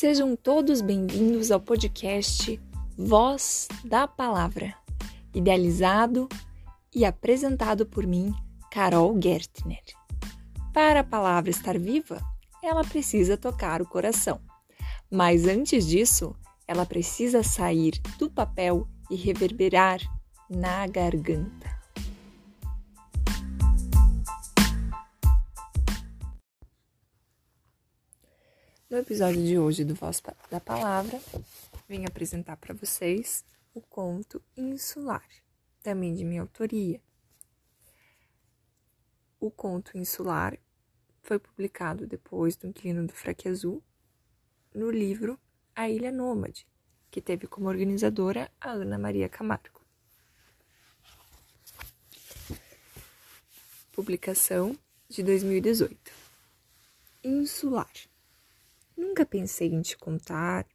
Sejam todos bem-vindos ao podcast Voz da Palavra, idealizado e apresentado por mim, Carol Gertner. Para a palavra estar viva, ela precisa tocar o coração. Mas antes disso, ela precisa sair do papel e reverberar na garganta. No episódio de hoje do Voz da Palavra, vim apresentar para vocês o conto Insular, também de minha autoria. O conto Insular foi publicado depois do Inquilino do Fraque Azul no livro A Ilha Nômade, que teve como organizadora a Ana Maria Camargo. Publicação de 2018. Insular. Nunca pensei em te contar,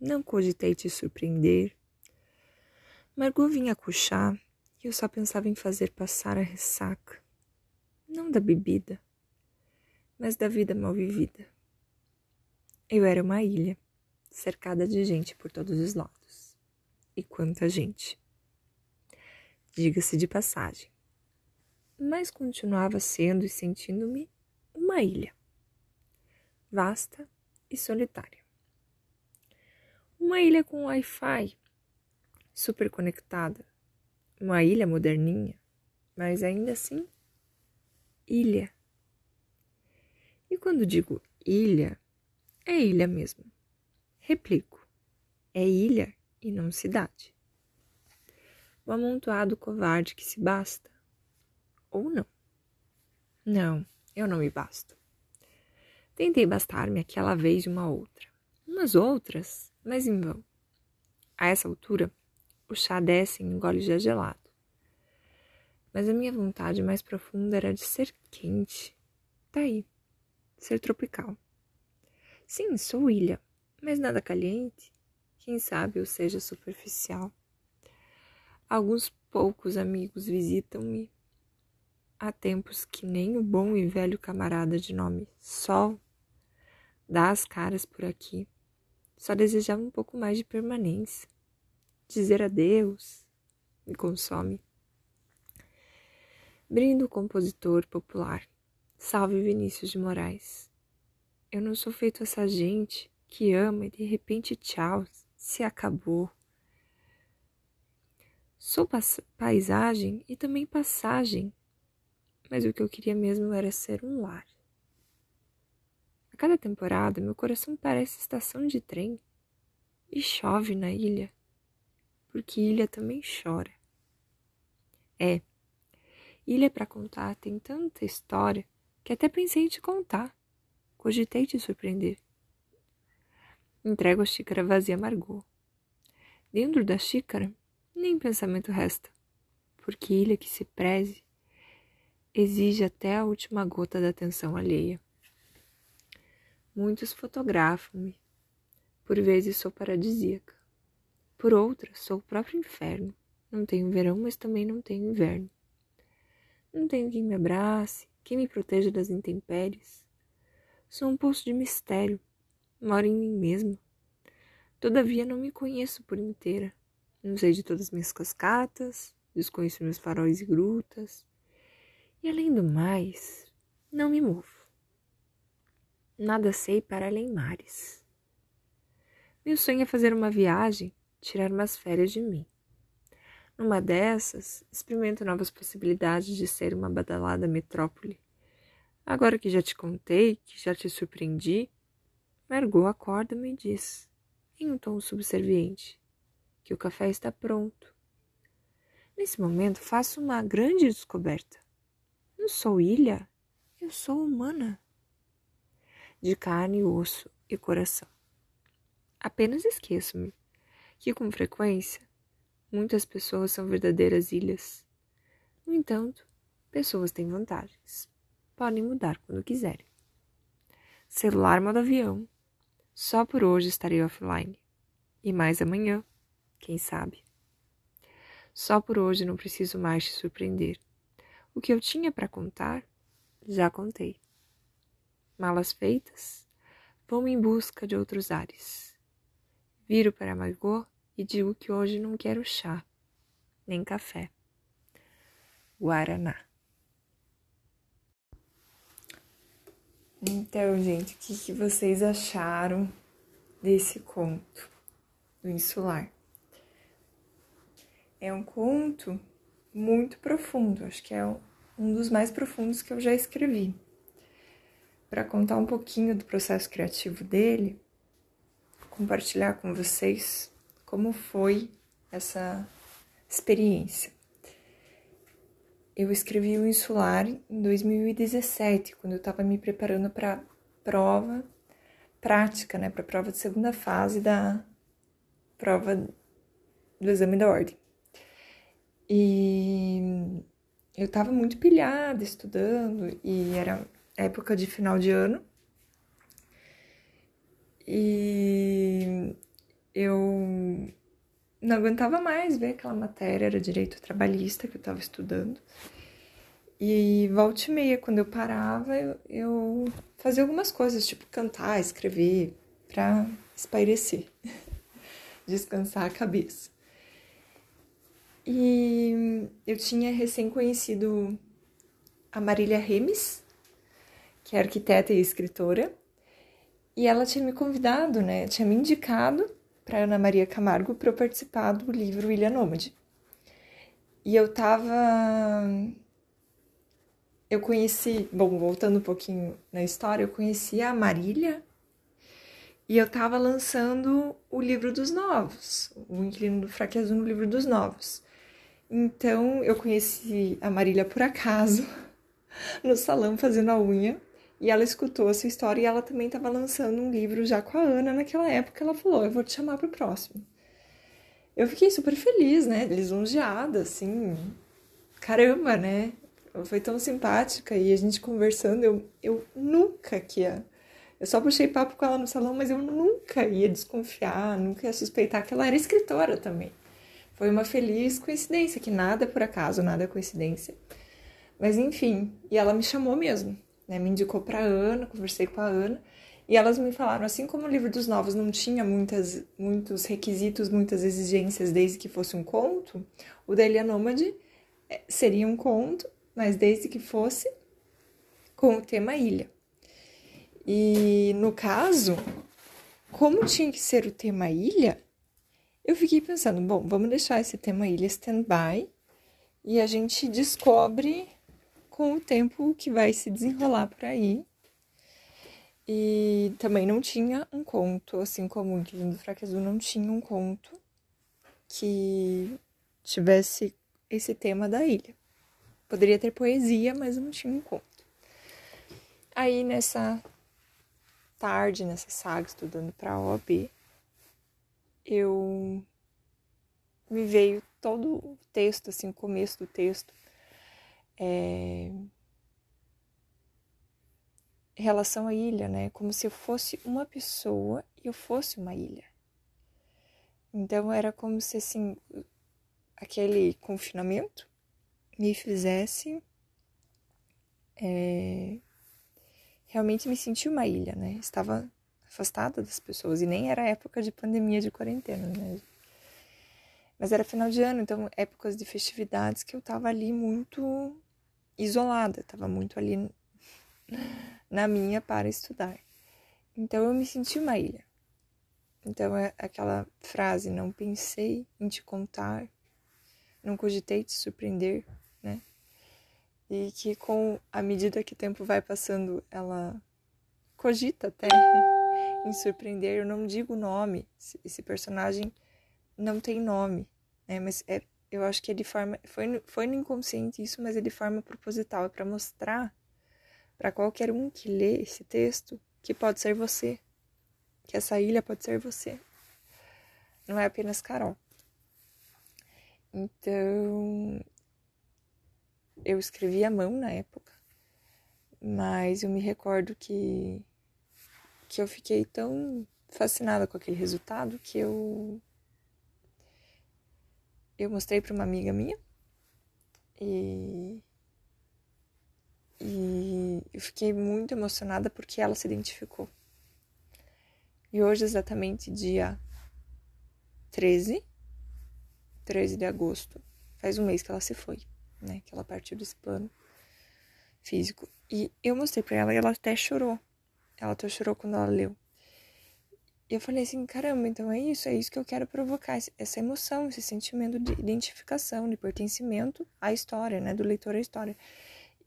não cogitei te surpreender. Margot vinha coxar e eu só pensava em fazer passar a ressaca, não da bebida, mas da vida mal vivida. Eu era uma ilha, cercada de gente por todos os lados. E quanta gente! Diga-se de passagem. Mas continuava sendo e sentindo-me uma ilha. Vasta e solitária. Uma ilha com Wi-Fi super conectada. Uma ilha moderninha, mas ainda assim, ilha. E quando digo ilha, é ilha mesmo. Replico, é ilha e não cidade. O amontoado covarde que se basta. Ou não. Não, eu não me basto. Tentei bastar-me aquela vez uma outra, umas outras, mas em vão. A essa altura, o chá desce em um gole já gelado. Mas a minha vontade mais profunda era de ser quente. Daí, tá ser tropical. Sim, sou ilha, mas nada caliente. Quem sabe eu seja superficial. Alguns poucos amigos visitam-me. Há tempos que nem o bom e velho camarada de nome Sol dá as caras por aqui. Só desejava um pouco mais de permanência. Dizer adeus me consome. Brindo o compositor popular. Salve Vinícius de Moraes. Eu não sou feito essa gente que ama e de repente tchau, se acabou. Sou paisagem e também passagem, mas o que eu queria mesmo era ser um lar. A cada temporada, meu coração parece estação de trem. E chove na ilha, porque ilha também chora. É, ilha para contar tem tanta história que até pensei em te contar. Cogitei te surpreender. Entrego a xícara vazia amargou. Dentro da xícara, nem pensamento resta, porque ilha que se preze exige até a última gota da atenção alheia. Muitos fotografam-me. Por vezes sou paradisíaca. Por outras, sou o próprio inferno. Não tenho verão, mas também não tenho inverno. Não tenho quem me abrace, quem me proteja das intempéries. Sou um poço de mistério. Moro em mim mesmo. Todavia não me conheço por inteira. Não sei de todas as minhas cascatas, desconheço meus faróis e grutas. E além do mais, não me movo nada sei para além mares. Meu sonho é fazer uma viagem, tirar umas férias de mim. Numa dessas, experimento novas possibilidades de ser uma badalada metrópole. Agora que já te contei, que já te surpreendi, Margot acorda-me e diz, em um tom subserviente, que o café está pronto. Nesse momento, faço uma grande descoberta. Não sou ilha, eu sou humana de carne, osso e coração. Apenas esqueço-me que, com frequência, muitas pessoas são verdadeiras ilhas. No entanto, pessoas têm vantagens. Podem mudar quando quiserem. Celular modo avião. Só por hoje estarei offline. E mais amanhã, quem sabe. Só por hoje não preciso mais te surpreender. O que eu tinha para contar, já contei malas feitas, vou em busca de outros ares. Viro para Margot e digo que hoje não quero chá, nem café. Guaraná. Então, gente, o que, que vocês acharam desse conto do insular? É um conto muito profundo, acho que é um dos mais profundos que eu já escrevi. Para contar um pouquinho do processo criativo dele, compartilhar com vocês como foi essa experiência. Eu escrevi o Insular em 2017, quando eu estava me preparando para prova prática, né, para a prova de segunda fase da prova do exame da ordem. E eu estava muito pilhada estudando e era época de final de ano. E eu não aguentava mais ver aquela matéria, era direito trabalhista que eu estava estudando. E volta e meia, quando eu parava, eu, eu fazia algumas coisas, tipo cantar, escrever, para espairecer, descansar a cabeça. E eu tinha recém conhecido a Marília Remes, que é arquiteta e escritora, e ela tinha me convidado, né? Tinha me indicado para Ana Maria Camargo para eu participar do livro Ilha Nômade. E eu tava. Eu conheci. Bom, voltando um pouquinho na história, eu conheci a Marília e eu tava lançando o livro dos novos, o Inquilino do Fraquezo no livro dos novos. Então eu conheci a Marília por acaso no salão fazendo a unha e ela escutou essa história e ela também estava lançando um livro já com a Ana naquela época. Ela falou: Eu vou te chamar para o próximo. Eu fiquei super feliz, né? Lisonjeada, assim. Caramba, né? Foi tão simpática e a gente conversando. Eu, eu nunca que ia. Eu só puxei papo com ela no salão, mas eu nunca ia desconfiar, nunca ia suspeitar que ela era escritora também. Foi uma feliz coincidência, que nada é por acaso, nada é coincidência. Mas enfim, e ela me chamou mesmo né? Me indicou para Ana, conversei com a Ana, e elas me falaram, assim como o livro dos novos não tinha muitas, muitos requisitos, muitas exigências desde que fosse um conto, o da Nômade é, seria um conto, mas desde que fosse com o tema ilha. E no caso, como tinha que ser o tema ilha, eu fiquei pensando, bom, vamos deixar esse tema ilha stand-by e a gente descobre com o tempo que vai se desenrolar por aí. E também não tinha um conto, assim como o Divino do não tinha um conto que tivesse esse tema da ilha. Poderia ter poesia, mas não tinha um conto. Aí nessa tarde, nessa saga, estudando para OAB, eu me veio todo o texto, assim, o começo do texto, é, relação à ilha, né? Como se eu fosse uma pessoa e eu fosse uma ilha. Então era como se assim aquele confinamento me fizesse é, realmente me sentir uma ilha, né? Estava afastada das pessoas e nem era época de pandemia de quarentena, né? Mas era final de ano, então épocas de festividades que eu tava ali muito isolada, estava muito ali na minha para estudar. Então eu me senti uma ilha. Então é aquela frase, não pensei em te contar, não cogitei te surpreender, né? E que com a medida que o tempo vai passando, ela cogita até em surpreender. Eu não digo nome, esse personagem não tem nome, né? Mas é eu acho que é de forma. Foi, foi no inconsciente isso, mas é de forma proposital. É para mostrar para qualquer um que lê esse texto que pode ser você. Que essa ilha pode ser você. Não é apenas Carol. Então. Eu escrevi à mão na época, mas eu me recordo que, que eu fiquei tão fascinada com aquele resultado que eu eu mostrei para uma amiga minha e e eu fiquei muito emocionada porque ela se identificou. E hoje, exatamente dia 13, 13 de agosto, faz um mês que ela se foi, né? Que ela partiu desse plano físico. E eu mostrei pra ela e ela até chorou. Ela até chorou quando ela leu. E eu falei assim, caramba, então é isso, é isso que eu quero provocar, essa emoção, esse sentimento de identificação, de pertencimento à história, né, do leitor à história.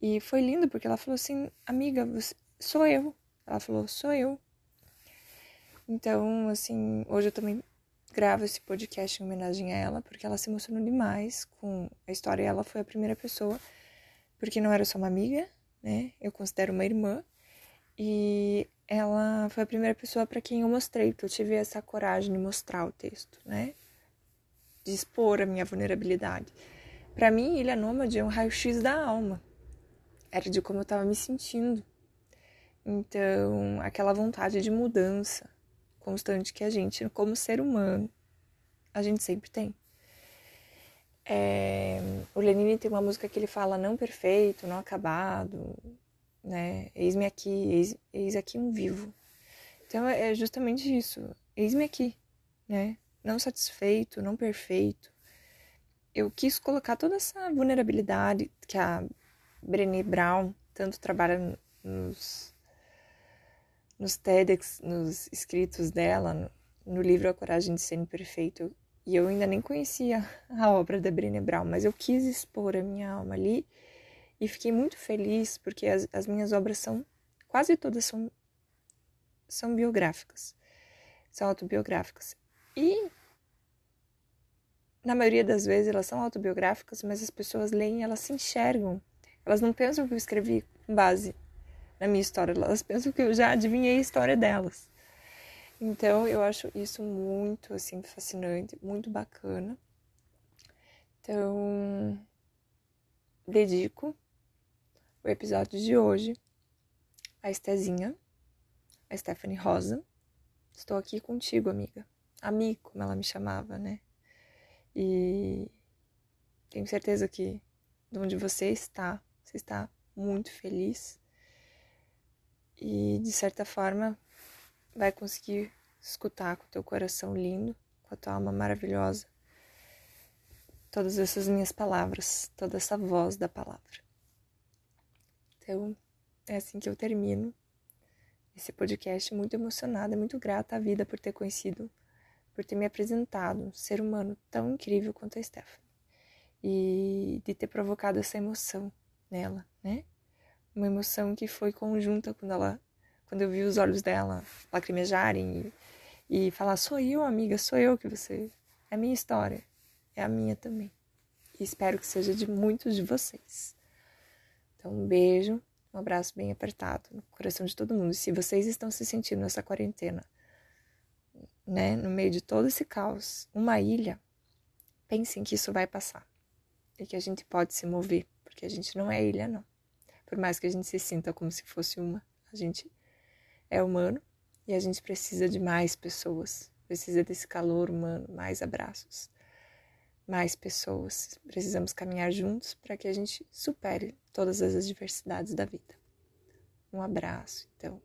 E foi lindo porque ela falou assim, amiga, você, sou eu. Ela falou, sou eu. Então, assim, hoje eu também gravo esse podcast em homenagem a ela, porque ela se emocionou demais com a história. Ela foi a primeira pessoa, porque não era só uma amiga, né? Eu considero uma irmã. E ela foi a primeira pessoa para quem eu mostrei, que eu tive essa coragem de mostrar o texto, né? De expor a minha vulnerabilidade. Para mim, Ilha Nômade é um raio-x da alma. Era de como eu estava me sentindo. Então, aquela vontade de mudança constante que a gente, como ser humano, a gente sempre tem. É, o Lenine tem uma música que ele fala não perfeito, não acabado, né? Eis-me aqui, eis, eis aqui um vivo. Então é justamente isso. Eis-me aqui, né? Não satisfeito, não perfeito. Eu quis colocar toda essa vulnerabilidade que a Brené Brown tanto trabalha nos, nos TEDx, nos escritos dela, no, no livro A Coragem de Ser Imperfeito. E eu ainda nem conhecia a obra da Brené Brown, mas eu quis expor a minha alma ali e fiquei muito feliz porque as, as minhas obras são, quase todas são, são biográficas, são autobiográficas. E na maioria das vezes elas são autobiográficas, mas as pessoas leem elas se enxergam. Elas não pensam que eu escrevi com base na minha história, elas pensam que eu já adivinhei a história delas. Então eu acho isso muito assim fascinante, muito bacana. Então dedico o episódio de hoje, a Estezinha, a Stephanie Rosa. Estou aqui contigo, amiga. Amigo, como ela me chamava, né? E tenho certeza que de onde você está, você está muito feliz. E de certa forma vai conseguir escutar com o teu coração lindo, com a tua alma maravilhosa, todas essas minhas palavras, toda essa voz da palavra. Então, é assim que eu termino esse podcast muito emocionada, muito grata à vida por ter conhecido, por ter me apresentado um ser humano tão incrível quanto a Stephanie e de ter provocado essa emoção nela, né? Uma emoção que foi conjunta quando ela, quando eu vi os olhos dela lacrimejarem e, e falar: sou eu, amiga, sou eu que você, é a minha história, é a minha também. E espero que seja de muitos de vocês. Então, um beijo, um abraço bem apertado no coração de todo mundo. Se vocês estão se sentindo nessa quarentena, né, no meio de todo esse caos, uma ilha, pensem que isso vai passar e que a gente pode se mover, porque a gente não é ilha, não. Por mais que a gente se sinta como se fosse uma, a gente é humano e a gente precisa de mais pessoas, precisa desse calor humano, mais abraços mais pessoas. Precisamos caminhar juntos para que a gente supere todas as adversidades da vida. Um abraço, então.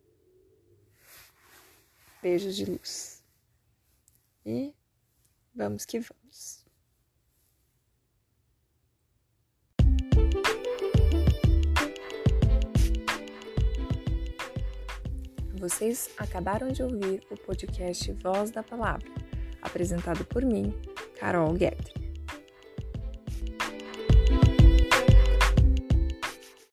Beijos de luz. E vamos que vamos. Vocês acabaram de ouvir o podcast Voz da Palavra, apresentado por mim, Carol Guedes.